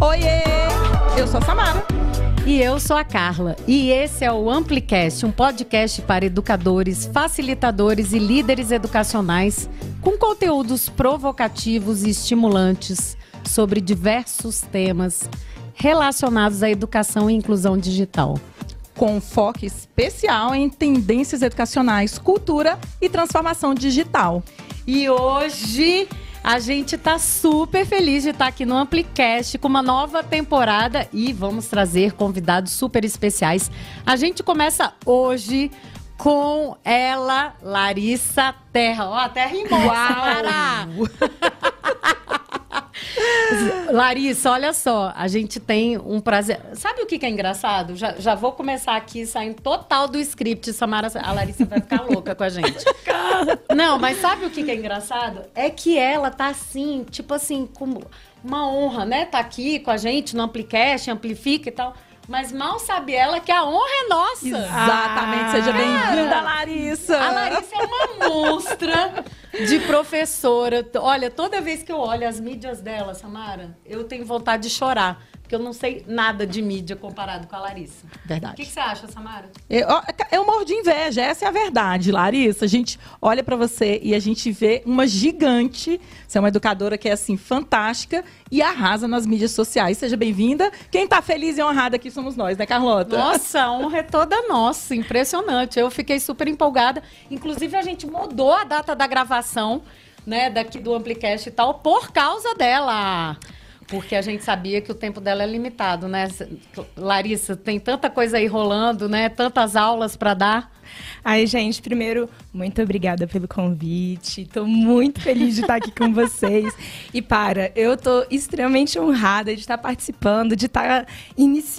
Oiê! Eu sou a Samara. E eu sou a Carla. E esse é o Amplicast, um podcast para educadores, facilitadores e líderes educacionais com conteúdos provocativos e estimulantes sobre diversos temas relacionados à educação e inclusão digital. Com foco especial em tendências educacionais, cultura e transformação digital. E hoje a gente está super feliz de estar aqui no Amplicast com uma nova temporada e vamos trazer convidados super especiais. A gente começa hoje com ela, Larissa Terra. Ó, a Terra embora. Larissa, olha só, a gente tem um prazer. Sabe o que, que é engraçado? Já, já vou começar aqui saindo total do script. Samara, a Larissa vai ficar louca com a gente. Não, mas sabe o que, que é engraçado? É que ela tá assim, tipo assim, com uma honra, né? Tá aqui com a gente no Amplicast, amplifica e tal. Mas mal sabe ela que a honra é nossa. Exatamente. Seja bem-vinda, Larissa. A Larissa é uma monstra de professora. Olha, toda vez que eu olho as mídias dela, Samara, eu tenho vontade de chorar porque eu não sei nada de mídia comparado com a Larissa. Verdade. O que, que você acha, Samara? Eu, eu morro de inveja, essa é a verdade, Larissa. A gente olha para você e a gente vê uma gigante. Você é uma educadora que é assim fantástica e arrasa nas mídias sociais. Seja bem-vinda. Quem está feliz e honrada aqui somos nós, né, Carlota? Nossa, a honra é toda nossa, impressionante. Eu fiquei super empolgada. Inclusive a gente mudou a data da gravação, né, daqui do Amplicast e tal por causa dela. Porque a gente sabia que o tempo dela é limitado, né? Larissa, tem tanta coisa aí rolando, né? Tantas aulas para dar. Ai, gente, primeiro, muito obrigada pelo convite. Estou muito feliz de estar aqui com vocês. E para, eu estou extremamente honrada de estar participando, de estar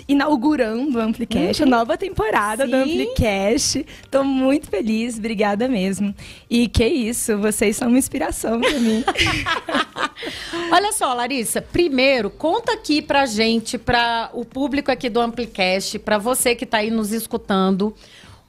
inaugurando o Amplicast, uhum. a nova temporada Sim. do Amplicast. Estou muito feliz, obrigada mesmo. E que isso, vocês são uma inspiração para mim. Olha só, Larissa, primeiro, conta aqui pra gente, para o público aqui do Amplicast, para você que está aí nos escutando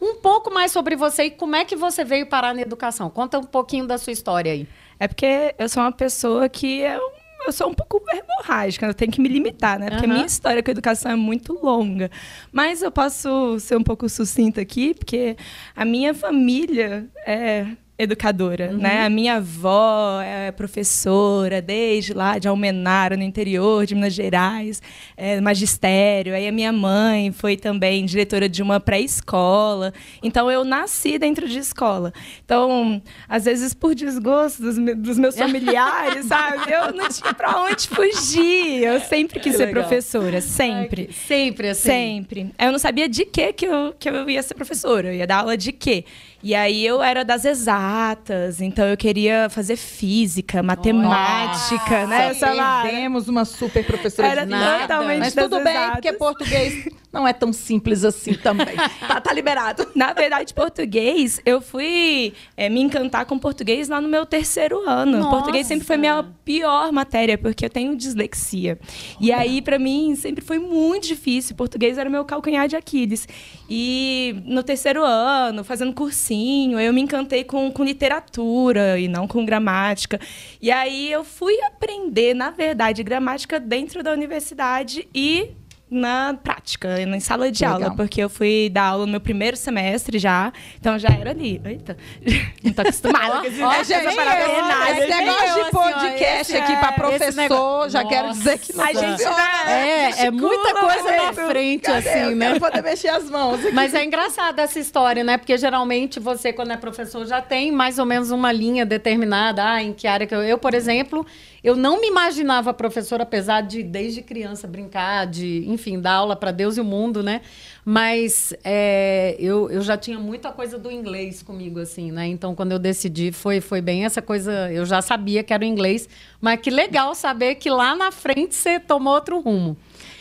um pouco mais sobre você e como é que você veio parar na educação. Conta um pouquinho da sua história aí. É porque eu sou uma pessoa que eu, eu sou um pouco verborrágica, eu tenho que me limitar, né? Porque uhum. a minha história com a educação é muito longa. Mas eu posso ser um pouco sucinta aqui, porque a minha família é educadora, uhum. né? A minha avó é professora desde lá de Almenara, no interior de Minas Gerais, é, magistério. Aí a minha mãe foi também diretora de uma pré-escola. Então eu nasci dentro de escola. Então, às vezes por desgosto dos, dos meus familiares, sabe? Eu não tinha para onde fugir. Eu sempre quis que ser legal. professora, sempre. Ai, sempre assim. Sempre. Eu não sabia de que que eu, que eu ia ser professora. Eu ia dar aula de quê? E aí eu era das exatas, então eu queria fazer física, matemática, né? Perdemos uma super professora era de nada. Mas tudo bem, exatas. porque português não é tão simples assim também. tá, tá liberado. Na verdade, português, eu fui é, me encantar com português lá no meu terceiro ano. Nossa. Português sempre foi minha pior matéria, porque eu tenho dislexia. E aí, para mim, sempre foi muito difícil. Português era meu calcanhar de Aquiles. E no terceiro ano, fazendo cursinho, eu me encantei com, com literatura e não com gramática. E aí eu fui aprender, na verdade, gramática dentro da universidade e na prática, em sala de Legal. aula, porque eu fui dar aula no meu primeiro semestre já, então já era ali. Eita, não tô acostumada com esse, oh, esse, esse negócio de podcast aqui para professor, já quero dizer que não a gente é, é muita coisa na frente, Cadê? assim, né? Eu poder mexer as mãos. Aqui. Mas é engraçada essa história, né? Porque geralmente você, quando é professor, já tem mais ou menos uma linha determinada, ah, em que área que eu... Eu, por exemplo, eu não me imaginava professora, apesar de desde criança brincar, de, enfim, dar aula para Deus e o mundo, né? Mas é, eu, eu já tinha muita coisa do inglês comigo, assim, né? Então, quando eu decidi, foi, foi bem essa coisa. Eu já sabia que era o inglês, mas que legal saber que lá na frente você tomou outro rumo.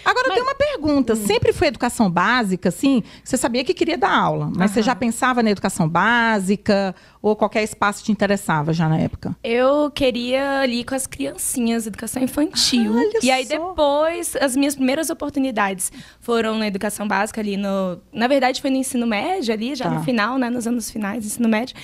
Agora, mas... eu tenho uma pergunta. Hum. Sempre foi educação básica, assim? Você sabia que queria dar aula, mas você já pensava na educação básica? Ou qualquer espaço te interessava já na época? Eu queria ali com as criancinhas, educação infantil. Olha e aí só. depois, as minhas primeiras oportunidades foram na educação básica ali no... Na verdade, foi no ensino médio ali, já tá. no final, né? Nos anos finais do ensino médio.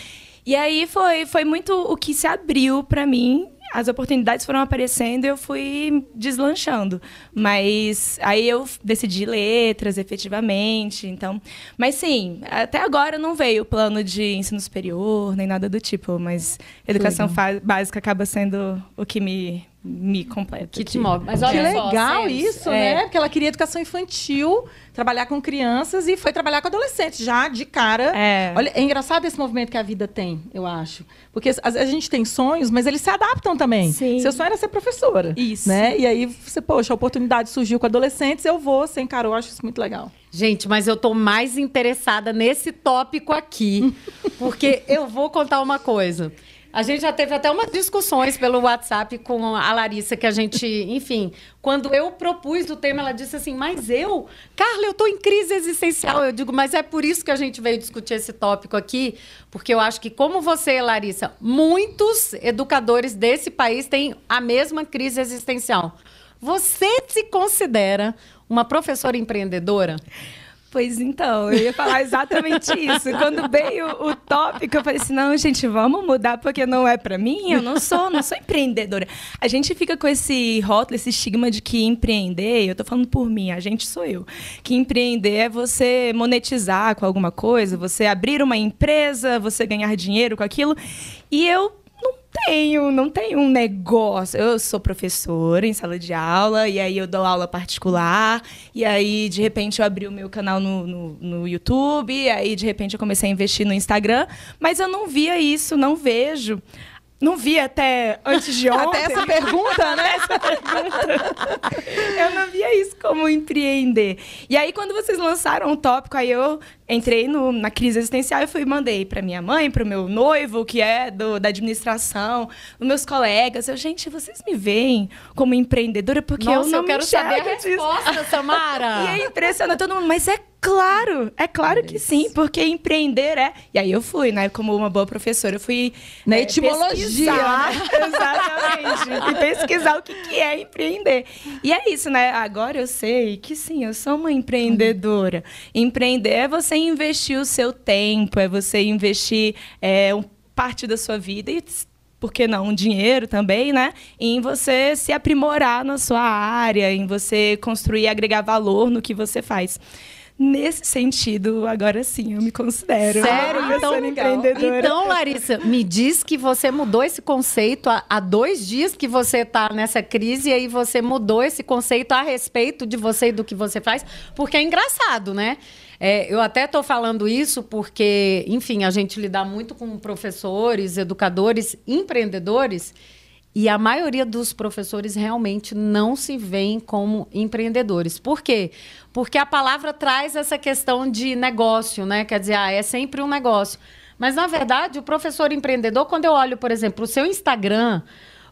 E aí foi, foi muito o que se abriu para mim as oportunidades foram aparecendo e eu fui deslanchando. Mas aí eu decidi letras, efetivamente. Então, mas sim, até agora não veio o plano de ensino superior, nem nada do tipo, mas educação básica acaba sendo o que me me completa. Que te move. Mas olha que legal só, isso, é. né? Porque ela queria educação infantil, trabalhar com crianças e foi trabalhar com adolescentes já de cara. É. Olha, é engraçado esse movimento que a vida tem, eu acho. Porque a gente tem sonhos, mas eles se adaptam também. Sim. Seu sonho era ser professora. Isso. Né? E aí você, poxa, a oportunidade surgiu com adolescentes, eu vou, você encarou, eu acho isso muito legal. Gente, mas eu tô mais interessada nesse tópico aqui, porque eu vou contar uma coisa. A gente já teve até umas discussões pelo WhatsApp com a Larissa, que a gente, enfim, quando eu propus o tema, ela disse assim: Mas eu, Carla, eu estou em crise existencial. Eu digo, mas é por isso que a gente veio discutir esse tópico aqui, porque eu acho que, como você, Larissa, muitos educadores desse país têm a mesma crise existencial. Você se considera uma professora empreendedora? Pois então, eu ia falar exatamente isso. Quando veio o tópico, eu falei assim: não, gente, vamos mudar porque não é para mim. Eu não sou, não sou empreendedora. A gente fica com esse rótulo, esse estigma de que empreender, eu tô falando por mim, a gente sou eu. Que empreender é você monetizar com alguma coisa, você abrir uma empresa, você ganhar dinheiro com aquilo. E eu tenho, não tenho um negócio. Eu sou professora em sala de aula, e aí eu dou aula particular, e aí de repente eu abri o meu canal no, no, no YouTube, e aí de repente eu comecei a investir no Instagram, mas eu não via isso, não vejo não vi até antes de ontem. Até essa pergunta, né? essa pergunta. eu não via isso como empreender. E aí, quando vocês lançaram o tópico, aí eu entrei no, na crise existencial e fui mandei para minha mãe, para o meu noivo, que é do, da administração, os meus colegas. Eu, gente, vocês me veem como empreendedora porque Nossa, eu não eu quero saber a resposta, Samara. e é impressionante todo mundo, mas é Claro, é claro que sim, porque empreender é. E aí eu fui, né? Como uma boa professora, eu fui. Na é, etimologia. Né? Exatamente. e pesquisar o que, que é empreender. E é isso, né? Agora eu sei que sim, eu sou uma empreendedora. Empreender é você investir o seu tempo, é você investir é, parte da sua vida e por que não, um dinheiro também, né? Em você se aprimorar na sua área, em você construir e agregar valor no que você faz. Nesse sentido, agora sim, eu me considero Sério? então, empreendedora. Então, Larissa, me diz que você mudou esse conceito há, há dois dias que você está nessa crise e aí você mudou esse conceito a respeito de você e do que você faz, porque é engraçado, né? É, eu até estou falando isso porque, enfim, a gente lida muito com professores, educadores, empreendedores e a maioria dos professores realmente não se veem como empreendedores. Por quê? Porque a palavra traz essa questão de negócio, né? Quer dizer, ah, é sempre um negócio. Mas, na verdade, o professor empreendedor, quando eu olho, por exemplo, o seu Instagram,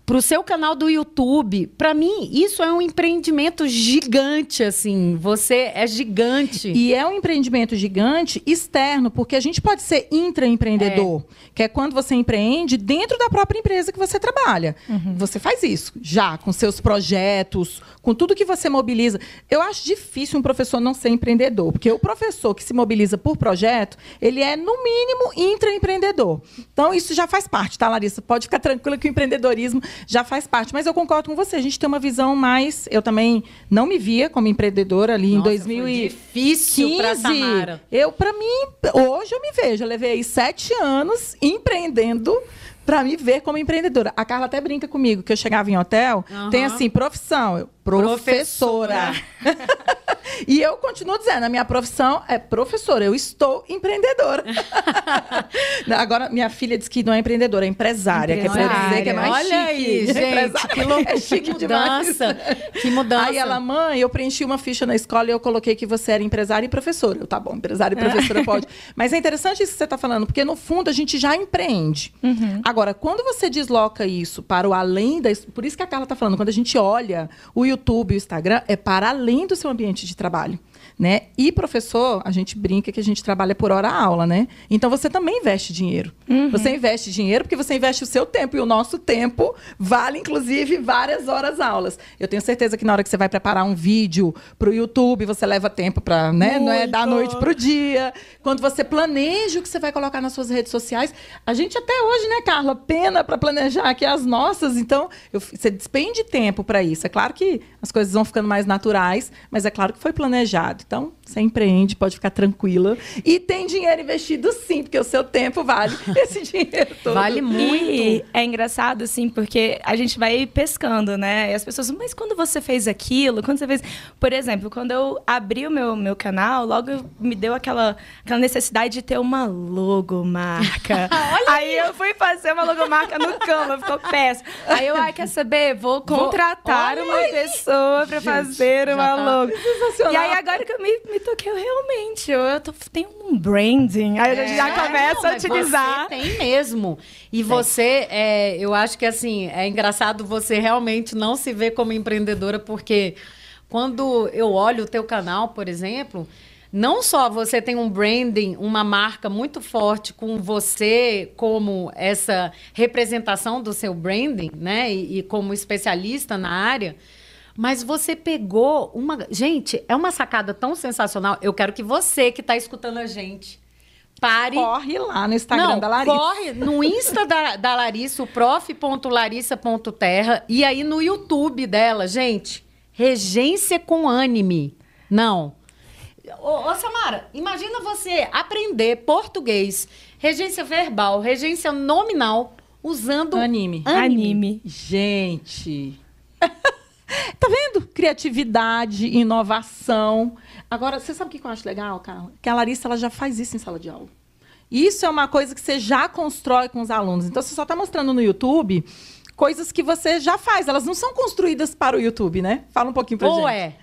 para o seu canal do YouTube. Para mim, isso é um empreendimento gigante, assim. Você é gigante. E é um empreendimento gigante externo, porque a gente pode ser intraempreendedor, é. que é quando você empreende dentro da própria empresa que você trabalha. Uhum. Você faz isso já, com seus projetos, com tudo que você mobiliza. Eu acho difícil um professor não ser empreendedor, porque o professor que se mobiliza por projeto, ele é, no mínimo, intraempreendedor. Então, isso já faz parte, tá, Larissa? Pode ficar tranquila que o empreendedorismo já faz parte. Mas eu concordo com você, a gente tem uma visão mais. Eu também não me via como empreendedora ali Nossa, em 2015. difícil para Samara. Eu, para mim, hoje eu me vejo. Eu levei sete anos empreendendo para me ver como empreendedora. A Carla até brinca comigo que eu chegava em hotel, uhum. tem assim, profissão, eu, professora. e eu continuo dizendo, a minha profissão é professora, eu estou empreendedora. Agora, minha filha diz que não é empreendedora, é empresária, que é pra dizer que é mais Olha chique. aí, gente, que, louco, é chique que mudança. Que mudança. Aí ela, mãe, eu preenchi uma ficha na escola e eu coloquei que você era empresária e professora. Eu, tá bom, empresária e professora pode. Mas é interessante isso que você está falando, porque no fundo a gente já empreende. Uhum. Agora, quando você desloca isso para o além da... Por isso que a Carla está falando, quando a gente olha o YouTube, o Instagram, é para além do seu ambiente de trabalho né? E professor, a gente brinca que a gente trabalha por hora aula, né? Então você também investe dinheiro. Uhum. Você investe dinheiro porque você investe o seu tempo e o nosso tempo vale inclusive várias horas aulas. Eu tenho certeza que na hora que você vai preparar um vídeo para o YouTube, você leva tempo para, né, não é da noite para o dia. Quando você planeja o que você vai colocar nas suas redes sociais, a gente até hoje, né, Carla, pena para planejar aqui as nossas, então eu, você despende tempo para isso. É claro que as coisas vão ficando mais naturais, mas é claro que foi planejado. Então, você empreende, pode ficar tranquila. E tem dinheiro investido sim, porque o seu tempo vale esse dinheiro todo. Vale muito. E é engraçado, assim, porque a gente vai pescando, né? E as pessoas, mas quando você fez aquilo, quando você fez. Por exemplo, quando eu abri o meu, meu canal, logo me deu aquela, aquela necessidade de ter uma logomarca. aí eu fui fazer uma logomarca no Canva, ficou péssimo. Aí eu, ai, quer saber? Vou contratar Vou... uma pessoa para fazer uma tá logo. E aí agora que eu me, me toquei, eu realmente, eu, eu tô, tenho um branding. Aí a gente já é, começa não, a utilizar. Você tem mesmo. E tem. você, é, eu acho que assim, é engraçado você realmente não se ver como empreendedora, porque quando eu olho o teu canal, por exemplo, não só você tem um branding, uma marca muito forte com você como essa representação do seu branding, né? E, e como especialista na área, mas você pegou uma. Gente, é uma sacada tão sensacional. Eu quero que você que está escutando a gente. Pare. Corre lá no Instagram Não, da Larissa. Corre no Insta da, da Larissa, o prof.larissa.terra. E aí no YouTube dela, gente. Regência com anime. Não. Ô, ô, Samara, imagina você aprender português, regência verbal, regência nominal, usando anime. Anime. anime. Gente. Tá vendo? Criatividade, inovação. Agora, você sabe o que eu acho legal, Carla? Que a Larissa ela já faz isso em sala de aula. Isso é uma coisa que você já constrói com os alunos. Então, você só está mostrando no YouTube coisas que você já faz. Elas não são construídas para o YouTube, né? Fala um pouquinho Ou gente. Ou é?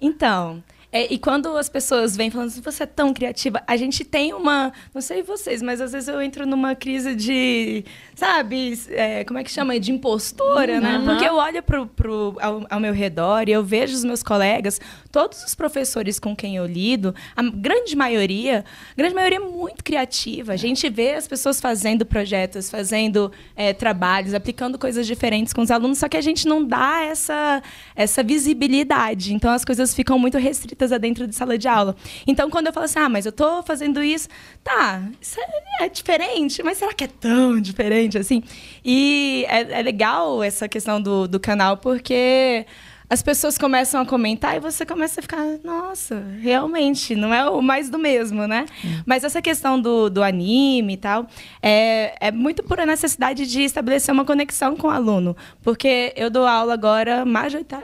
Então, é, e quando as pessoas vêm falando assim, você é tão criativa, a gente tem uma. Não sei vocês, mas às vezes eu entro numa crise de. Sabe? É, como é que chama? De impostora, uhum. né? Porque eu olho pro, pro, ao, ao, meu redor e eu vejo os meus colegas, todos os professores com quem eu lido, a grande maioria, a grande maioria é muito criativa. A gente vê as pessoas fazendo projetos, fazendo é, trabalhos, aplicando coisas diferentes com os alunos, só que a gente não dá essa, essa visibilidade. Então as coisas ficam muito restritas dentro de sala de aula. Então, quando eu falo assim, ah, mas eu tô fazendo isso, tá, isso é, é diferente, mas será que é tão diferente assim? E é, é legal essa questão do, do canal, porque as pessoas começam a comentar e você começa a ficar, nossa, realmente, não é o mais do mesmo, né? Hum. Mas essa questão do, do anime e tal, é, é muito por a necessidade de estabelecer uma conexão com o aluno. Porque eu dou aula agora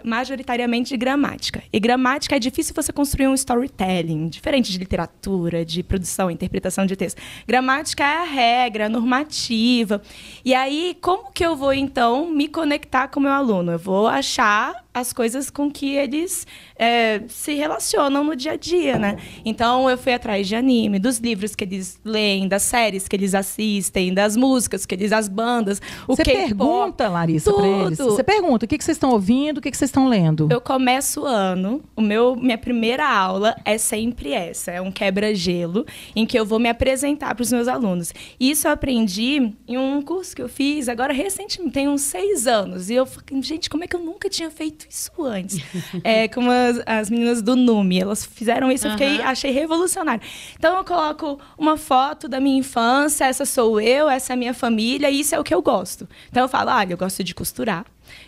majoritariamente de gramática. E gramática é difícil você construir um storytelling, diferente de literatura, de produção, interpretação de texto. Gramática é a regra, a normativa. E aí, como que eu vou, então, me conectar com o meu aluno? Eu vou achar as coisas com que eles é, se relacionam no dia a dia, né? Então eu fui atrás de anime, dos livros que eles leem, das séries que eles assistem, das músicas que eles, as bandas, o Você pergunta, Larissa, para eles. Você pergunta o que, que vocês estão ouvindo, o que, que vocês estão lendo. Eu começo o ano, o meu, minha primeira aula é sempre essa, é um quebra-gelo, em que eu vou me apresentar para os meus alunos. Isso eu aprendi em um curso que eu fiz agora recentemente, tem uns seis anos. E eu falei, gente, como é que eu nunca tinha feito isso antes. é, como as, as, meninas do NUME, elas fizeram isso, eu fiquei, achei revolucionário. Então eu coloco uma foto da minha infância, essa sou eu, essa é a minha família, e isso é o que eu gosto. Então eu falo, olha, eu gosto de costurar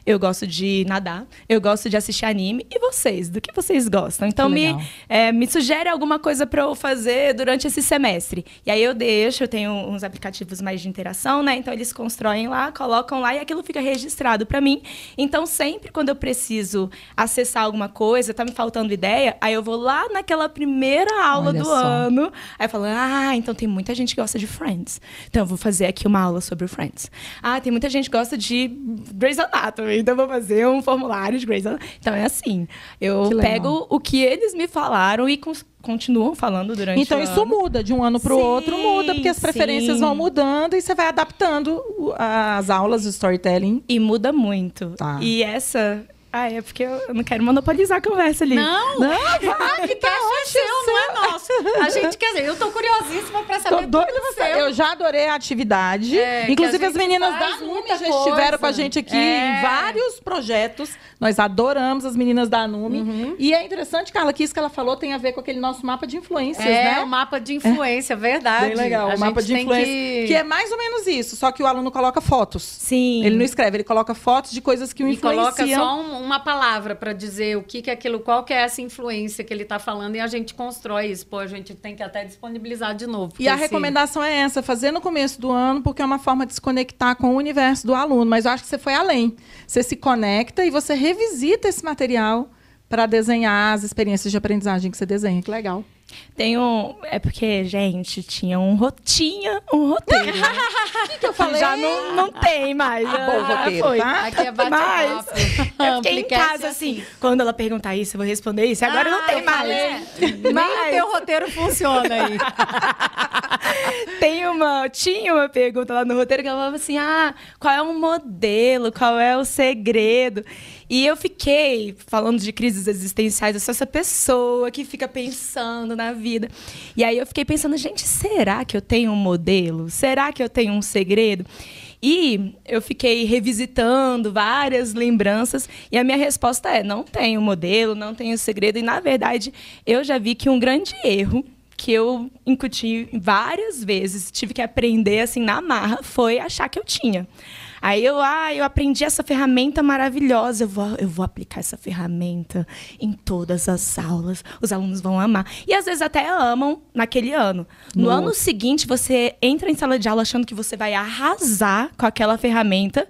eu gosto de nadar, eu gosto de assistir anime. E vocês? Do que vocês gostam? Então me, é, me sugere alguma coisa para eu fazer durante esse semestre. E aí eu deixo, eu tenho uns aplicativos mais de interação, né? Então eles constroem lá, colocam lá e aquilo fica registrado para mim. Então sempre quando eu preciso acessar alguma coisa, tá me faltando ideia, aí eu vou lá naquela primeira aula Olha do só. ano, aí eu falo: "Ah, então tem muita gente que gosta de Friends. Então eu vou fazer aqui uma aula sobre Friends. Ah, tem muita gente que gosta de Grey's Anatomy então vou fazer um formulário de Grey's Anatomy. Então é assim, eu pego o que eles me falaram e continuam falando durante então, isso ano. muda de um ano para o outro, muda, porque as preferências sim. vão mudando e você vai adaptando as aulas, o storytelling. E muda muito. Tá. E essa Ah, é porque eu não quero monopolizar a conversa ali. Não, não, vai, que tá é seu, não é nosso. A gente quer dizer, eu tô curiosíssima pra saber tô doida você. Eu já adorei a atividade. É, Inclusive, as meninas da NUME já estiveram com a gente aqui é. em vários projetos. Nós adoramos as meninas da NUME. Uhum. E é interessante, Carla, que isso que ela falou tem a ver com aquele nosso mapa de influências, é, né? É, o mapa de influência, verdade. Bem legal, a o mapa de influência. Que... que... é mais ou menos isso, só que o aluno coloca fotos. Sim. Ele não escreve, ele coloca fotos de coisas que o influenciam. E coloca só um, uma palavra para dizer o que, que é aquilo, qual que é essa influência que ele está falando e a gente constrói isso. Pô, a gente tem que até disponibilizar de novo. E a esse... recomendação é essa, fazer no começo do ano, porque é uma forma de se conectar com o universo do aluno. Mas eu acho que você foi além. Você se conecta e você revisita esse material para desenhar as experiências de aprendizagem que você desenha. Que legal. Tem um. É porque, gente, tinha um rotinha, um roteiro. Né? que, que eu falei? Já não, não tem mais. Ah, bom, roteiro, foi. tá? Aqui é bate Mas eu fiquei em casa assim, quando ela perguntar isso, eu vou responder isso. Agora ah, não tem mais. Mas... Nem o teu roteiro funciona aí. tem uma. Tinha uma pergunta lá no roteiro que ela falava assim: ah, qual é o modelo? Qual é o segredo? E eu fiquei falando de crises existenciais, eu sou essa pessoa que fica pensando na vida. E aí eu fiquei pensando, gente, será que eu tenho um modelo? Será que eu tenho um segredo? E eu fiquei revisitando várias lembranças e a minha resposta é: não tenho modelo, não tenho segredo. E na verdade, eu já vi que um grande erro que eu incuti várias vezes, tive que aprender assim na marra, foi achar que eu tinha. Aí eu, ah, eu aprendi essa ferramenta maravilhosa, eu vou, eu vou aplicar essa ferramenta em todas as aulas, os alunos vão amar. E às vezes até amam naquele ano. No Nossa. ano seguinte, você entra em sala de aula achando que você vai arrasar com aquela ferramenta.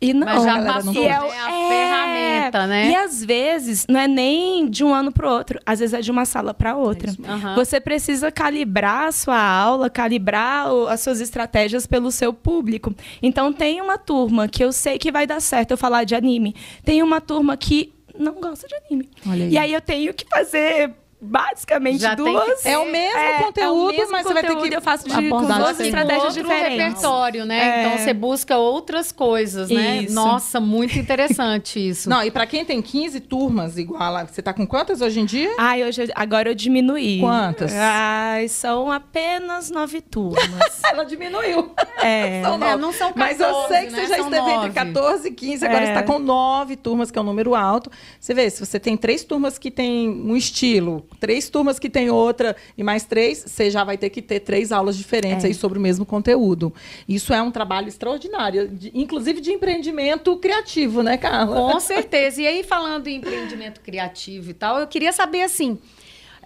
E não, Mas já passou, não é, a é, ferramenta, né? E às vezes não é nem de um ano para outro, às vezes é de uma sala para outra. É uhum. Você precisa calibrar a sua aula, calibrar as suas estratégias pelo seu público. Então tem uma turma que eu sei que vai dar certo eu falar de anime. Tem uma turma que não gosta de anime. Aí. E aí eu tenho que fazer basicamente Já duas. É o mesmo é, conteúdo, é o mesmo mas conteúdo, você vai ter que eu faço de com duas estratégias outro diferentes. repertório, né? É. Então você busca outras coisas, né? Isso. Nossa, muito interessante isso. Não, e para quem tem 15 turmas igual, você tá com quantas hoje em dia? Ai, hoje agora eu diminuí. Quantas? Ai, são apenas nove turmas. Ela diminuiu. É. são nove. É, não são 14, Mas eu sei que né? você já são esteve nove. entre 14 e 15, agora é. está com nove turmas, que é um número alto. Você vê, se você tem três turmas que tem um estilo, três turmas que tem outra e mais três, você já vai ter que ter três aulas diferentes é. aí sobre o mesmo conteúdo. Isso é um trabalho extraordinário, de, inclusive de empreendimento criativo, né, Carla? Com certeza. E aí, falando em empreendimento criativo e tal, eu queria saber assim.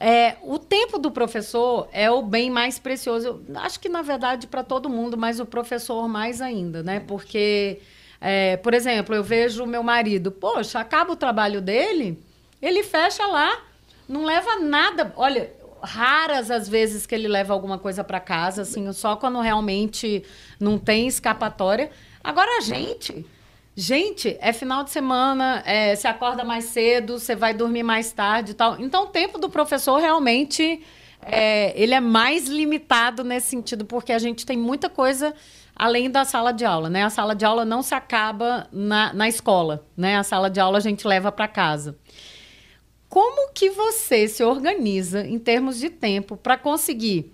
É, o tempo do professor é o bem mais precioso. Eu acho que, na verdade, para todo mundo, mas o professor mais ainda, né? Porque, é, por exemplo, eu vejo o meu marido, poxa, acaba o trabalho dele, ele fecha lá não leva nada. Olha, raras as vezes que ele leva alguma coisa para casa, assim, só quando realmente não tem escapatória. Agora a gente, gente, é final de semana, é, você acorda mais cedo, você vai dormir mais tarde e tal. Então o tempo do professor realmente é, ele é mais limitado nesse sentido, porque a gente tem muita coisa além da sala de aula, né? A sala de aula não se acaba na, na escola, né? A sala de aula a gente leva para casa. Como que você se organiza em termos de tempo para conseguir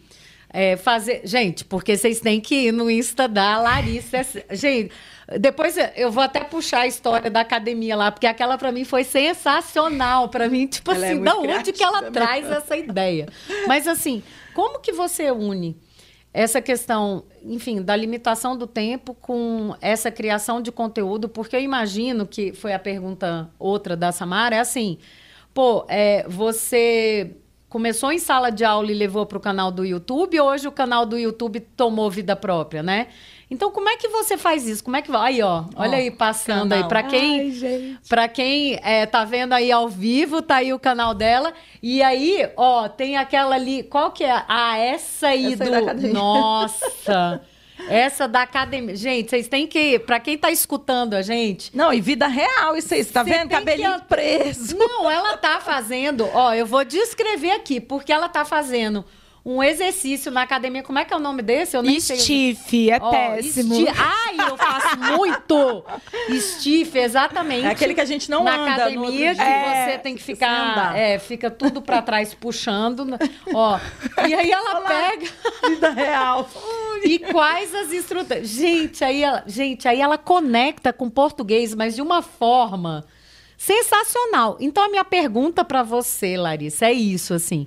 é, fazer. Gente, porque vocês têm que ir no Insta da Larissa. Gente, depois eu vou até puxar a história da academia lá, porque aquela para mim foi sensacional. Para mim, tipo ela é assim, é da onde que ela traz essa ideia? Mas assim, como que você une essa questão, enfim, da limitação do tempo com essa criação de conteúdo? Porque eu imagino que foi a pergunta outra da Samara, é assim pô, é, você começou em sala de aula e levou para o canal do YouTube, hoje o canal do YouTube tomou vida própria, né? Então, como é que você faz isso? Como é que vai? Aí, ó, olha aí passando canal. aí para quem, para quem é, tá vendo aí ao vivo, tá aí o canal dela. E aí, ó, tem aquela ali, qual que é? Ah, essa aí essa do, nossa. Essa da academia. Gente, vocês têm que. Pra quem tá escutando a gente. Não, e vida real, isso aí. Você tá vendo? Cabelinho que... preso. Não, ela tá fazendo. Ó, eu vou descrever aqui, porque ela tá fazendo um exercício na academia. Como é que é o nome desse? Eu nem sei. Stiff, é péssimo. esti- Ai, eu faço muito! Stiff, exatamente. É aquele que a gente não na anda no academia que dia. você É, tem que ficar, é, fica tudo pra trás puxando, né? ó. E aí ela pega Vida real. e quais as instruções. Gente, aí ela, gente, aí ela conecta com o português, mas de uma forma sensacional. Então a minha pergunta pra você, Larissa, é isso assim.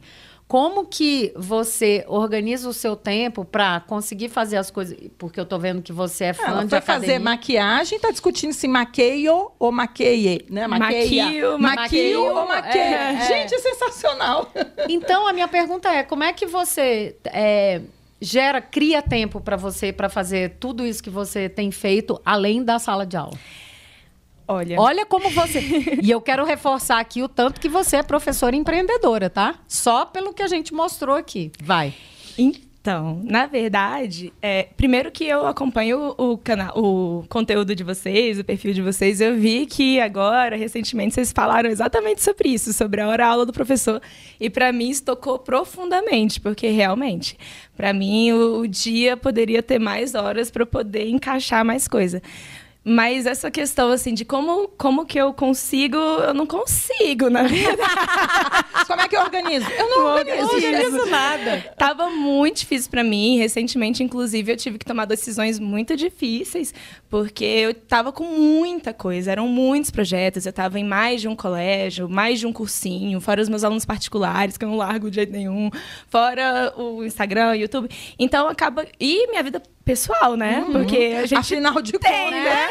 Como que você organiza o seu tempo pra conseguir fazer as coisas? Porque eu tô vendo que você é fã Ela de foi academia. fazer maquiagem, tá discutindo se maqueio ou maqueie, né? Maqueia. Maquio, maquio maqueio, ou maqueia. é, é. Gente, é sensacional. Então, a minha pergunta é: como é que você é, gera, cria tempo para você, para fazer tudo isso que você tem feito, além da sala de aula? Olha, Olha como você. e eu quero reforçar aqui o tanto que você é professora empreendedora, tá? Só pelo que a gente mostrou aqui. Vai. Então, na verdade, é, primeiro que eu acompanho o, canal, o conteúdo de vocês, o perfil de vocês, eu vi que agora, recentemente, vocês falaram exatamente sobre isso, sobre a hora-aula do professor. E para mim isso tocou profundamente, porque realmente, para mim, o, o dia poderia ter mais horas para poder encaixar mais coisa. Mas essa questão, assim, de como, como que eu consigo, eu não consigo, na verdade. Como é que eu organizo? Eu não organizo. Não gente. organizo nada. Tava muito difícil pra mim. Recentemente, inclusive, eu tive que tomar decisões muito difíceis, porque eu tava com muita coisa, eram muitos projetos. Eu tava em mais de um colégio, mais de um cursinho, fora os meus alunos particulares, que eu não largo de jeito nenhum, fora o Instagram, o YouTube. Então acaba. E minha vida pessoal, né? Porque a gente. Afinal de tem, contas, né?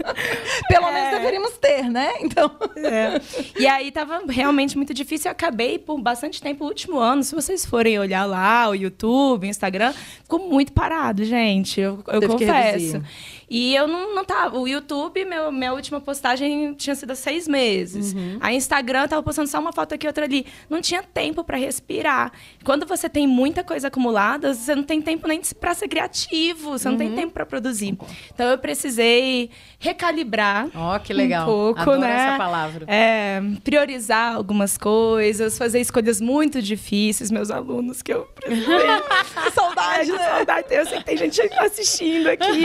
Pelo menos deveríamos ter, né? Então. É. E aí tava realmente muito difícil. Eu acabei por bastante tempo, o último ano, se vocês forem olhar lá, o YouTube, o Instagram, ficou muito parado, gente. Eu, eu confesso. E eu não, não tava. O YouTube, meu, minha última postagem tinha sido há seis meses. A Instagram tava postando só uma foto aqui, outra ali. Não tinha tempo para respirar. Quando você tem muita coisa acumulada, você não tem tempo nem para ser criativo, você não tem tempo para produzir. Então eu precisei recalibrar. Ó, que legal. Um pouco, Adoro né? essa palavra. É, priorizar algumas coisas, fazer escolhas muito difíceis, meus alunos, que eu precisei. Saudade, saudade. Eu sei que tem gente assistindo aqui.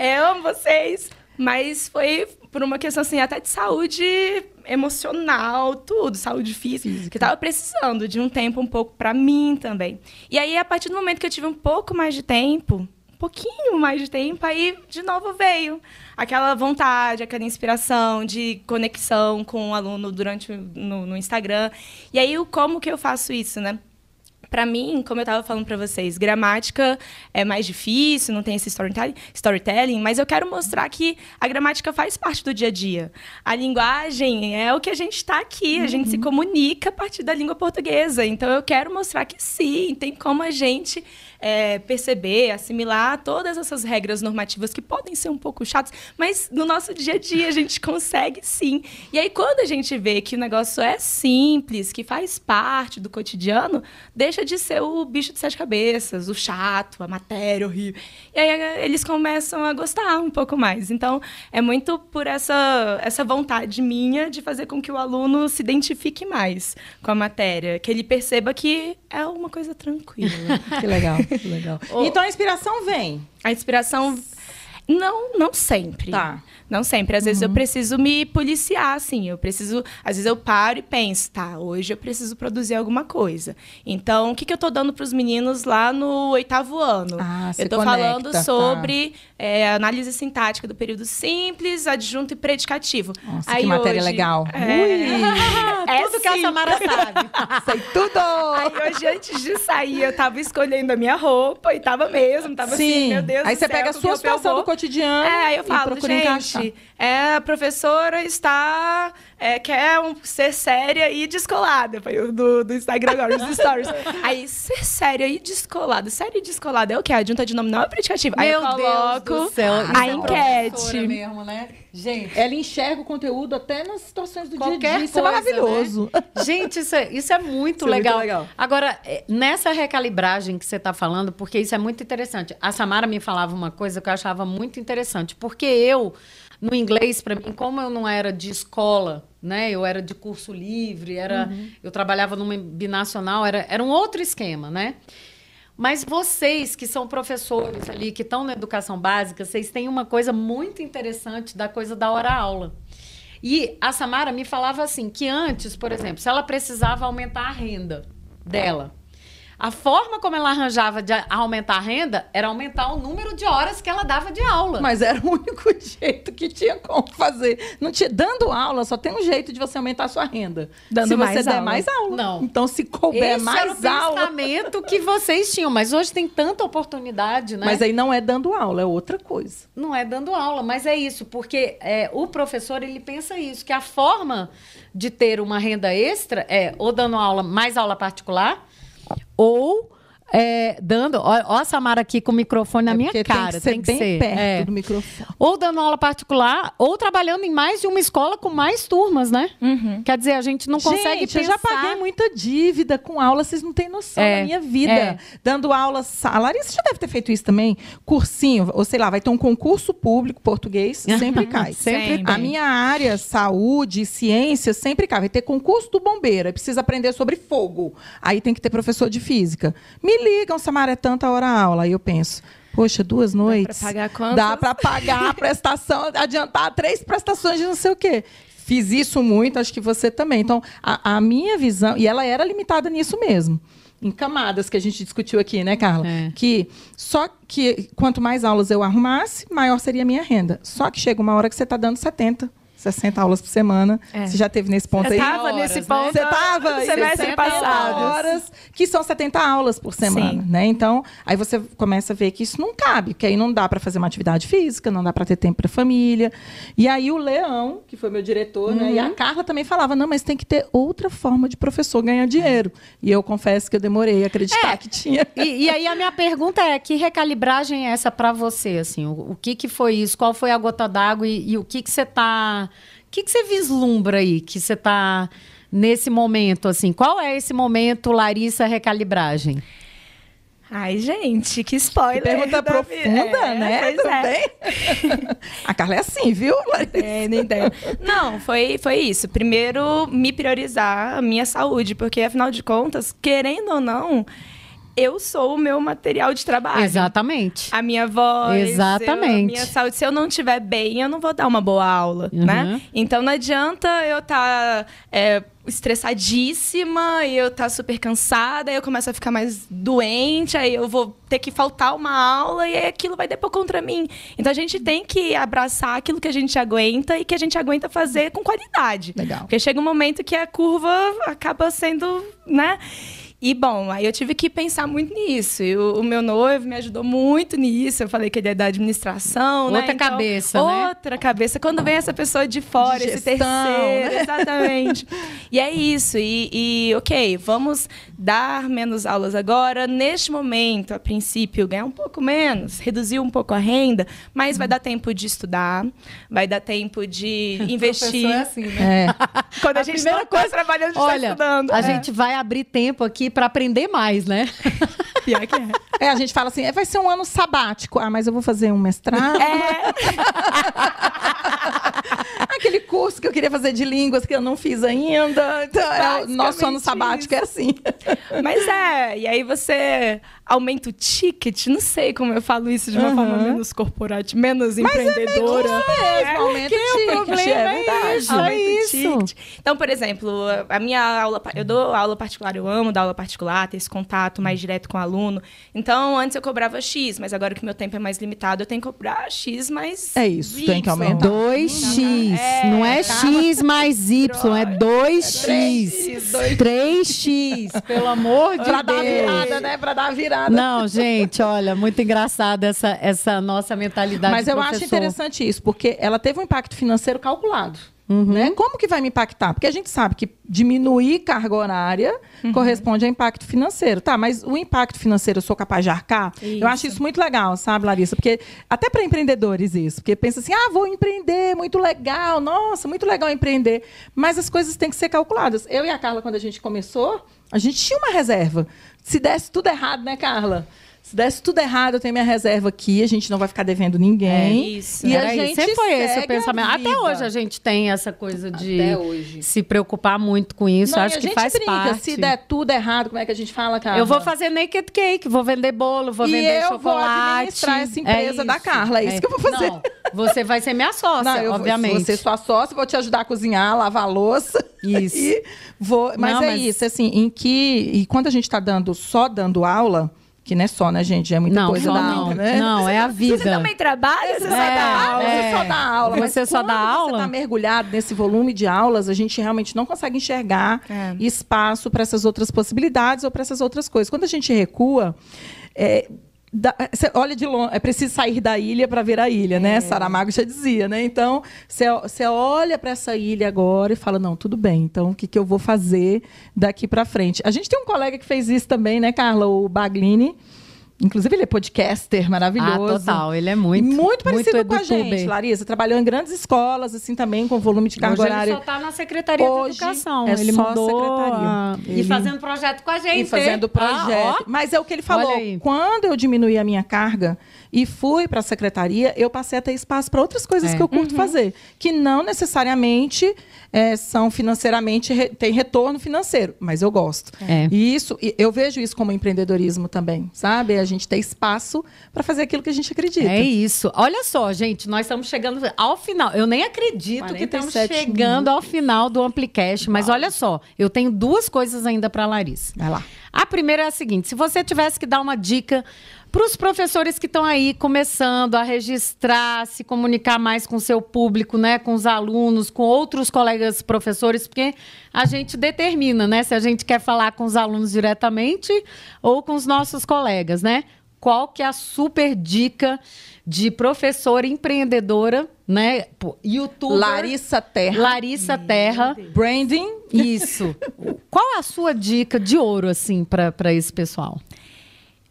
É, Eu amo vocês. Mas foi por uma questão assim, até de saúde emocional, tudo, saúde física, que eu tava precisando de um tempo um pouco pra mim também. E aí, a partir do momento que eu tive um pouco mais de tempo, um pouquinho mais de tempo, aí de novo veio aquela vontade, aquela inspiração de conexão com o aluno durante no, no Instagram. E aí, o como que eu faço isso, né? Pra mim, como eu tava falando pra vocês, gramática é mais difícil, não tem esse storytelling, storytelling, mas eu quero mostrar que a gramática faz parte do dia a dia. A linguagem é o que a gente tá aqui, a gente se comunica a partir da língua portuguesa. Então eu quero mostrar que sim, tem como a gente é, perceber, assimilar todas essas regras normativas que podem ser um pouco chatas, mas no nosso dia a dia a gente consegue sim. E aí, quando a gente vê que o negócio é simples, que faz parte do cotidiano, deixa de ser o bicho de sete cabeças, o chato, a matéria horrível. E aí eh, eles começam a gostar um pouco mais. Então, é muito por essa, essa vontade minha de fazer com que o aluno se identifique mais com a matéria, que ele perceba que é uma coisa tranquila. Que legal, legal. Então a inspiração vem. A inspiração. Não, não sempre. Tá. Não sempre. Às vezes eu preciso me policiar, assim. Eu preciso. Às vezes eu paro e penso, tá, hoje eu preciso produzir alguma coisa. Então, o que, que eu tô dando para os meninos lá no oitavo ano? Ah, eu tô conecta, falando tá. sobre é, análise sintática do período simples, adjunto e predicativo. Nossa, que matéria legal. É, Tudo que a sim. Samara sabe. Sei tudo! Aí hoje, antes de sair, eu tava escolhendo a minha roupa e tava mesmo, tava assim, meu Deus Aí você céu, pega a sua situação do cotidiano É, aí eu falo, gente, é, a professora está, é, quer um- ser séria e descolada. Foi o do, do Instagram agora, os stories. Aí, ser séria e descolada. Séria e descolada é o quê? Adjunta de nome não é predicativo. Aí eu Meu coloco Deus do céu. a é enquete. professora mesmo, né? Gente, Ela enxerga o conteúdo até nas situações do Qualquer dia a dia. Isso é maravilhoso. Gente, isso é, isso é muito, Isso é muito legal. legal. Agora, é, nessa recalibragem que você está falando, porque isso é muito interessante. A Samara me falava uma coisa que eu achava muito interessante, porque eu no inglês para mim, como eu não era de escola, né? Eu era de curso livre, era, uhum. eu trabalhava numa binacional, era, era um outro esquema, né? Mas vocês que são professores ali, que estão na educação básica, vocês têm uma coisa muito interessante da coisa da hora-aula. E a Samara me falava assim, que antes, por exemplo, se ela precisava aumentar a renda dela, a forma como ela arranjava de aumentar a renda era aumentar o número de horas que ela dava de aula. Mas era o único jeito que tinha como fazer. Não tinha, dando aula, só tem um jeito de você aumentar a sua renda. Dando se mais você aula. der mais aula. Não. Então, se couber Esse mais era o aula. pensamento que vocês tinham, mas hoje tem tanta oportunidade, né? Mas aí não é dando aula, é outra coisa. Não é dando aula, mas é isso, porque é, o professor ele pensa isso, que a forma de ter uma renda extra é ou dando aula, mais aula particular, ou é, dando. Ó, ó, a Samara aqui com o microfone na É minha cara. Tem que ser bem ser, perto é. do microfone. Ou dando aula particular, ou trabalhando em mais de uma escola com mais turmas, né? Uhum. Quer dizer, a gente não consegue Gente, pensar... eu já paguei muita dívida com aula, vocês não têm noção É, da minha vida. é. Dando aula. A Larissa já deve ter feito isso também. Cursinho, ou sei lá, vai ter um concurso público português, sempre cai. Sempre Sempre. A minha área, saúde, ciência, sempre cai. Vai ter concurso do bombeiro, precisa aprender sobre fogo. Aí tem que ter professor de física. Me ligam, Samara, é tanta hora aula. Aí eu penso, poxa, duas noites. pagar quantas? Dá para pagar a prestação, adiantar três prestações de não sei o quê. Fiz isso muito, acho que você também. Então, a, a minha visão, e ela era limitada nisso mesmo. Em camadas que a gente discutiu aqui, né, Carla? É. Que só que quanto mais aulas eu arrumasse, maior seria a minha renda. Só que chega uma hora que você está dando 70, 60 aulas por semana. É. Você já teve nesse ponto Eu aí? tava horas, nesse né? ponto. Você estava no semestre 60 passado. horas, que são 70 aulas por semana, Sim. né? Então, aí você começa a ver que isso não cabe, que aí não dá para fazer uma atividade física, não dá para ter tempo para família. E aí o Leão, que foi meu diretor, né? Uhum. E a Carla também falava: "Não, mas tem que ter outra forma de professor ganhar dinheiro". E eu confesso que eu demorei a acreditar É. que tinha. E, e aí a minha pergunta é, que recalibragem é essa para você, assim? O, o que que foi isso? Qual foi a gota d'água e, e o que que você tá... O que que você vislumbra aí que você tá nesse momento, assim? Qual é esse momento, Larissa, recalibragem? Ai, gente, que spoiler. Pergunta da profunda. É, né? pois é. bem? a Carla é assim, viu? Larissa? É, não entendo. Não, foi, foi isso. Primeiro, me priorizar a minha saúde, porque afinal de contas, querendo ou não, eu sou o meu material de trabalho. Exatamente. A minha voz, Exatamente. eu- a minha saúde. Se eu não estiver bem, eu não vou dar uma boa aula, Uhum. né? Então não adianta eu estar estressadíssima e eu estar super cansada, aí eu começo a ficar mais doente, aí eu vou ter que faltar uma aula e aí aquilo vai depor contra mim. Então a gente tem que abraçar aquilo que a gente aguenta e que a gente aguenta fazer com qualidade. Legal. Porque chega um momento que a curva acaba sendo, né? E bom, aí eu tive que pensar muito nisso. E o, o meu noivo me ajudou muito nisso. Eu falei que ele é da administração, né? Outra cabeça, né? Outra cabeça. Quando vem essa pessoa de fora, De esse gestão, terceiro, né? exatamente. e é isso. E, e, ok, vamos dar menos aulas agora. Neste momento, a princípio, ganhar um pouco menos, reduzir um pouco a renda, mas vai dar tempo de estudar, vai dar tempo de investir. É assim, né? É. Quando a, A gente primeira não tá coisa- trabalhando, a gente Olha, tá estudando. a É. gente vai abrir tempo aqui para aprender mais, né? Pior que é. É, a gente fala assim, é, vai ser um ano sabático. Ah, mas eu vou fazer um mestrado. É, Aquele curso que eu queria fazer de línguas que eu não fiz ainda. Então, é, o nosso ano sabático é assim. mas é. E aí você aumenta o ticket. Não sei como eu falo isso de uma Uhum. forma menos corporativa, menos empreendedora. mesmo, aumenta o ticket, problema é é verdade. isso, Aumenta é o isso. ticket. Então, por exemplo, a minha aula, eu dou aula particular, eu amo dar aula particular, ter esse contato mais direto com o aluno. Então, antes eu cobrava X, mas agora que meu tempo é mais limitado, eu tenho que cobrar X mais É isso, tem que Y. aumentar. 2x. É, não é tá. x mais y, é 2x. 3x, 3x, pelo amor de Pra dar a Deus. virada, né? Pra dar a Não, gente, olha, muito engraçada essa, essa nossa mentalidade Mas eu acho interessante isso, porque ela teve um impacto financeiro calculado. Uhum. Né? Como que vai me impactar? Porque a gente sabe que diminuir carga horária Uhum. corresponde a impacto financeiro. Tá, mas o impacto financeiro eu sou capaz de arcar? Isso. Eu acho isso muito legal, sabe, Larissa? Porque até para empreendedores isso. Porque pensa assim, ah, vou empreender, muito legal, nossa, muito legal empreender. Mas as coisas têm que ser calculadas. Eu e a Carla, quando a gente começou, a gente tinha uma reserva. Se desse tudo errado, né, Carla? Se desse tudo errado, eu tenho minha reserva aqui, a gente não vai ficar devendo ninguém. É isso. E Era a gente Sempre foi esse o pensamento. Até hoje a gente tem essa coisa de Até hoje. se preocupar muito com isso. Não, Acho que faz brinca, parte. se der tudo errado, como é que a gente fala, cara? Eu vou fazer naked cake, vou vender bolo, vou E vender eu vou chocolate. administrar essa empresa da Carla, é isso que eu vou fazer. Não, você vai ser minha sócia, Não, eu vou- obviamente. Você é sua sócia, vou te ajudar a cozinhar, lavar a louça. Isso. Vou, mas Não, é mas- isso, assim, em que. E quando a gente está dando, só dando aula, que não é só, né, gente? É muita não, coisa não. aula, né? Não, é a vida. Você também trabalha? Você Você só só dá aula? é. você só dá aula. mas Você só quando dá Você aula? está mergulhado nesse volume de aulas, a gente realmente não consegue enxergar É. espaço para essas outras possibilidades ou para essas outras coisas. Quando a gente recua, é, dá- você olha de longe, é preciso sair da ilha para ver a ilha, É. né? Saramago já dizia, né? Então, você, você olha para essa ilha agora e fala: não, tudo bem, então o que, que eu vou fazer daqui para frente? A gente tem um colega que fez isso também, né, Carla? O Baglini. Inclusive, ele é podcaster Ah, maravilhoso. total. Ele é muito. Muito parecido com a gente, Larissa. Trabalhou em grandes escolas, assim, também, com volume de carga Hoje horária. ele só tá na Secretaria Hoje de Educação. é ele só mudou secretaria. a- Ele- E fazendo projeto com a gente. E fazendo hein? projeto. Ah. Mas é o que ele falou. Quando eu diminuí a minha carga e fui para a secretaria, eu passei a ter espaço para outras coisas É. que eu curto fazer, que não necessariamente é, são financeiramente re, têm retorno financeiro, mas eu gosto. É. E isso, eu vejo isso como empreendedorismo também, sabe? A gente ter espaço para fazer aquilo que a gente acredita. É isso. Olha só, gente, nós estamos chegando ao final. Eu nem acredito que estamos 47 chegando ao final do Amplicast, mas olha só, eu tenho duas coisas ainda para Larissa. Vai lá. A primeira é a seguinte: se você tivesse que dar uma dica para os professores que estão aí começando a registrar, se comunicar mais com o seu público, né, com os alunos, com outros colegas professores, porque a gente determina, né, se a gente quer falar com os alunos diretamente ou com os nossos colegas, né? Qual que é a super dica de professora empreendedora, né? Pô, Youtuber. Larissa Terra. Larissa Terra. Branding. Isso. Qual é a sua dica de ouro, assim, para esse pessoal?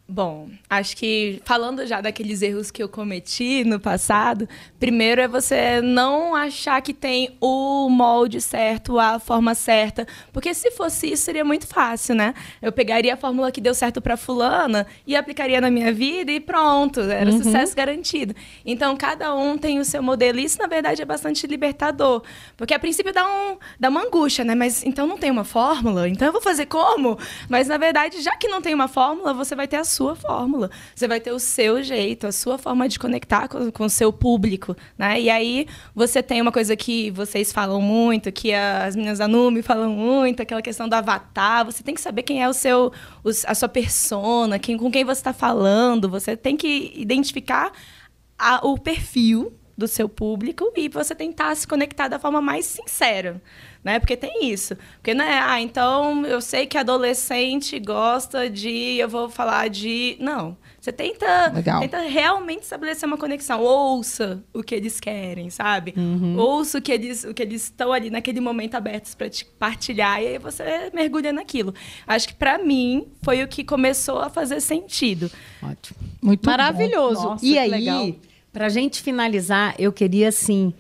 Bom, acho que falando já daqueles erros que eu cometi no passado, primeiro é você não achar que tem o molde certo, a forma certa, porque se fosse isso seria muito fácil, né? Eu pegaria a fórmula que deu certo para fulana e aplicaria na minha vida e pronto, era sucesso garantido. Então cada um tem o seu modelo. E isso na verdade é bastante libertador, porque a princípio dá um dá uma angústia, né? Mas então não tem uma fórmula, então eu vou fazer como? Mas na verdade, já que não tem uma fórmula, você vai ter a sua fórmula. Você vai ter o seu jeito, a sua forma de conectar com, o seu público, né? E aí você tem uma coisa que vocês falam muito, que as meninas da falam muito, aquela questão do avatar. Você tem que saber quem é o seu, a sua persona, quem, com quem você está falando. Você tem que identificar a- o perfil do seu público e você tentar se conectar da forma mais sincera, né? Porque tem isso. Porque não é, ah, então eu sei que adolescente gosta de, eu vou falar de, não. Você tenta, Legal. tenta realmente estabelecer uma conexão. Ouça o que eles querem, sabe? Ouça o que eles o que eles estão ali naquele momento abertos para te partilhar e aí você mergulha naquilo. Acho que para mim foi o que começou a fazer sentido. Ótimo. Muito bom. Maravilhoso. Nossa, e aí, legal. pra gente finalizar, eu queria assim,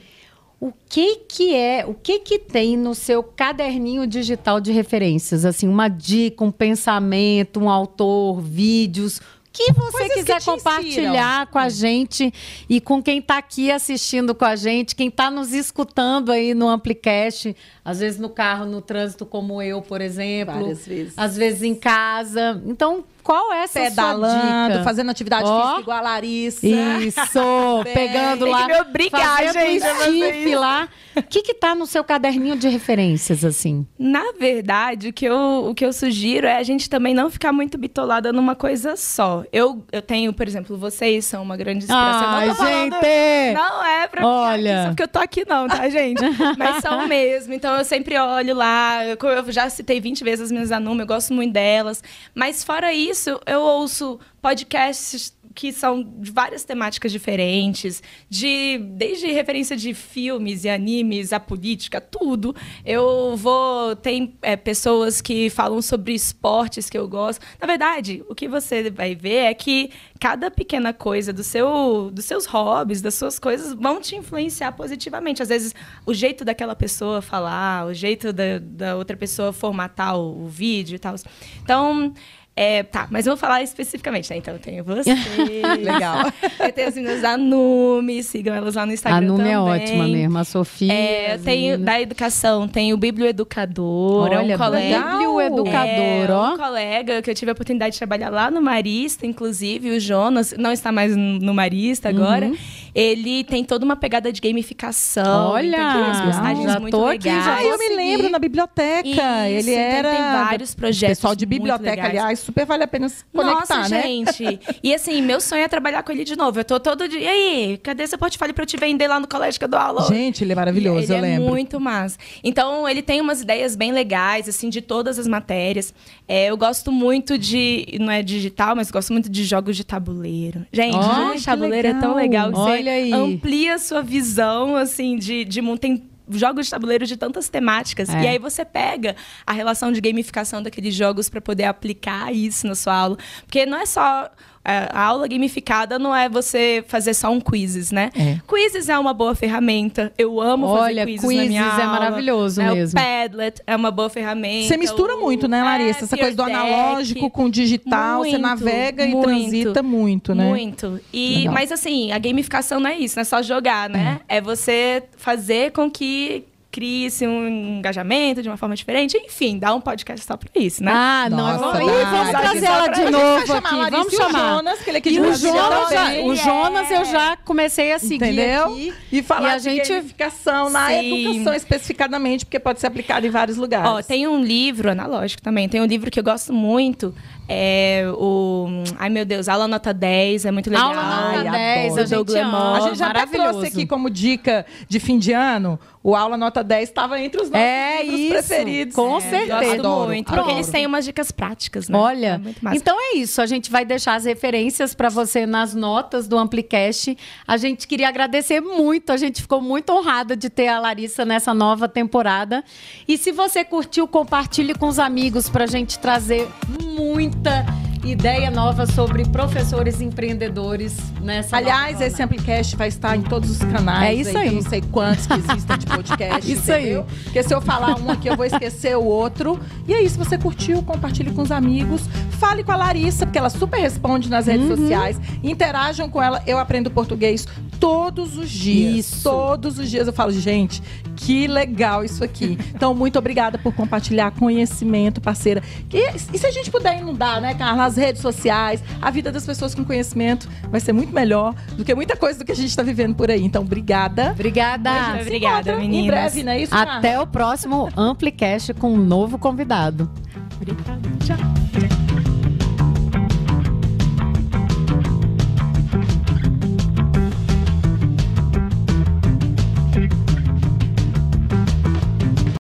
o que que é, o que que tem no seu caderninho digital de referências, assim, uma dica, um pensamento, um autor, vídeos, o que você Coisas que quiser te compartilhar com a gente e com quem está aqui assistindo com a gente, quem está nos escutando aí no Amplicast, às vezes no carro, no trânsito, como eu, por exemplo. Várias vezes. Às vezes em casa. Então, qual é essa sua Pedalando, dica? fazendo atividade Ó. física igual a Larissa. Isso, Bem, pegando tem lá, que me obrigar, fazendo gente, lá. O que que tá no seu caderninho de referências, assim? Na verdade, o que, eu, o que eu sugiro é a gente também não ficar muito bitolada numa coisa só. Eu, eu tenho, por exemplo, vocês são uma grande inspiração. Ai, não tô falando- gente! Não é pra Olha. ficar aqui só porque eu tô aqui, não, tá, gente? Mas são mesmo. Então eu sempre olho lá. Eu, eu já citei 20 vezes as minhas Anuma, eu gosto muito delas. Mas fora isso, eu ouço podcasts que são de várias temáticas diferentes, de desde referência de filmes e animes, a política, tudo. Eu vou tem é, pessoas que falam sobre esportes que eu gosto. Na verdade, o que você vai ver é que cada pequena coisa do seu, dos seus hobbies, das suas coisas, vão te influenciar positivamente. Às vezes, o jeito daquela pessoa falar, o jeito da, da outra pessoa formatar o, o vídeo e tal. Então, É, tá, mas eu vou falar especificamente, né? Então eu tenho você. Legal. Eu tenho as meninas da Nume, sigam elas lá no Instagram. A Nume também. é ótima mesmo, a Sofia. É, tenho da educação, tem o Biblioeducador, é Olha, um colega. biblioeducador, é, ó. um colega que eu tive a oportunidade de trabalhar lá no Marista, inclusive, o Jonas, não está mais no no Marista agora. Uhum. Ele tem toda uma pegada de gamificação. Olha, tem umas postagens já muito tô aqui, legais. já Ah, eu me lembro na biblioteca. Isso, ele então era. tem vários projetos Pessoal de biblioteca, legais. aliás, super vale a pena se conectar, Nossa, né? gente. E assim, meu sonho é trabalhar com ele de novo. Eu tô todo dia. E aí, cadê seu portfólio pra eu te vender lá no colégio que eu dou aula? hoje?" Gente, ele é maravilhoso, ele eu é lembro. muito massa. Então, ele tem umas ideias bem legais, assim, de todas as matérias. É, eu gosto muito de. Não é digital, mas gosto muito de jogos de tabuleiro. Gente, Ó, jogo que de tabuleiro é tão legal. que Olha aí. amplia a sua visão, assim, de, de. Tem jogos de tabuleiro de tantas temáticas. É. E aí você pega a relação de gamificação daqueles jogos para poder aplicar isso na sua aula. Porque não é só. É, A aula gamificada não é você fazer só um quizzes, né? É. Quizzes é uma boa ferramenta. Eu amo Olha, fazer quizzes, na minha quizzes é aula. maravilhoso É, mesmo. O Padlet é uma boa ferramenta. Você mistura o- muito, né, Larissa? é, Essa coisa do Peer analógico Deck. com o digital, você Muito, navega e muito, transita muito, né? Muito. E, Legal. mas assim, a gamificação não é isso, não é só jogar, né? É, você fazer com que crie-se um engajamento de uma forma diferente. Enfim, dá um podcast só pra isso, né? Ah, não. Nossa, vamos, vamos Dá. trazer ela de a gente novo chamar aqui. Vamos e o chamar. Jonas, que ele é aqui de E o Jonas, já, o Jonas eu já comecei a seguir Entendeu? aqui. E falar E a de gente- gamificação na Sim. educação especificadamente, porque pode ser aplicado em vários lugares. Ó, tem um livro analógico também. Tem um livro que eu gosto muito. É o. Ai, meu Deus, Aula Nota 10, é muito legal. Aula Nota Ai, 10, adoro. a gente ama. A gente já até trouxe aqui como dica de fim de ano, o Aula Nota 10 estava entre os nossos É livros isso, preferidos. com É, certeza. Adoro, muito, adoro. porque eles têm umas dicas práticas, né? Olha, É muito massa. então é isso. A gente vai deixar as referências para você nas notas do Amplicast. A gente queria agradecer muito. A gente ficou muito honrada de ter a Larissa nessa nova temporada. E se você curtiu, compartilhe com os amigos para a gente trazer muita ideia nova sobre professores empreendedores nessa Aliás, esse Amplicast vai estar em todos os canais. É isso aí. que Eu não sei quantos que existem de podcast. Isso aí. entendeu? Porque se eu falar um aqui, eu vou esquecer o outro. E é isso. Se você curtiu, compartilhe com os amigos. Fale com a Larissa, porque ela super responde nas redes Uhum. sociais. Interajam com ela. Eu aprendo português todos os dias. Isso. Todos os dias eu falo, gente, que legal isso aqui. Então, muito obrigada por compartilhar conhecimento, parceira. E, e se a gente puder inundar, né, Carla, as redes sociais, a vida das pessoas com conhecimento vai ser muito melhor do que muita coisa do que a gente está vivendo por aí. Então, obrigada. Obrigada. Muito obrigada, meninas. Em breve, não é isso? Até o próximo Amplicast com um novo convidado. Obrigada. Tchau.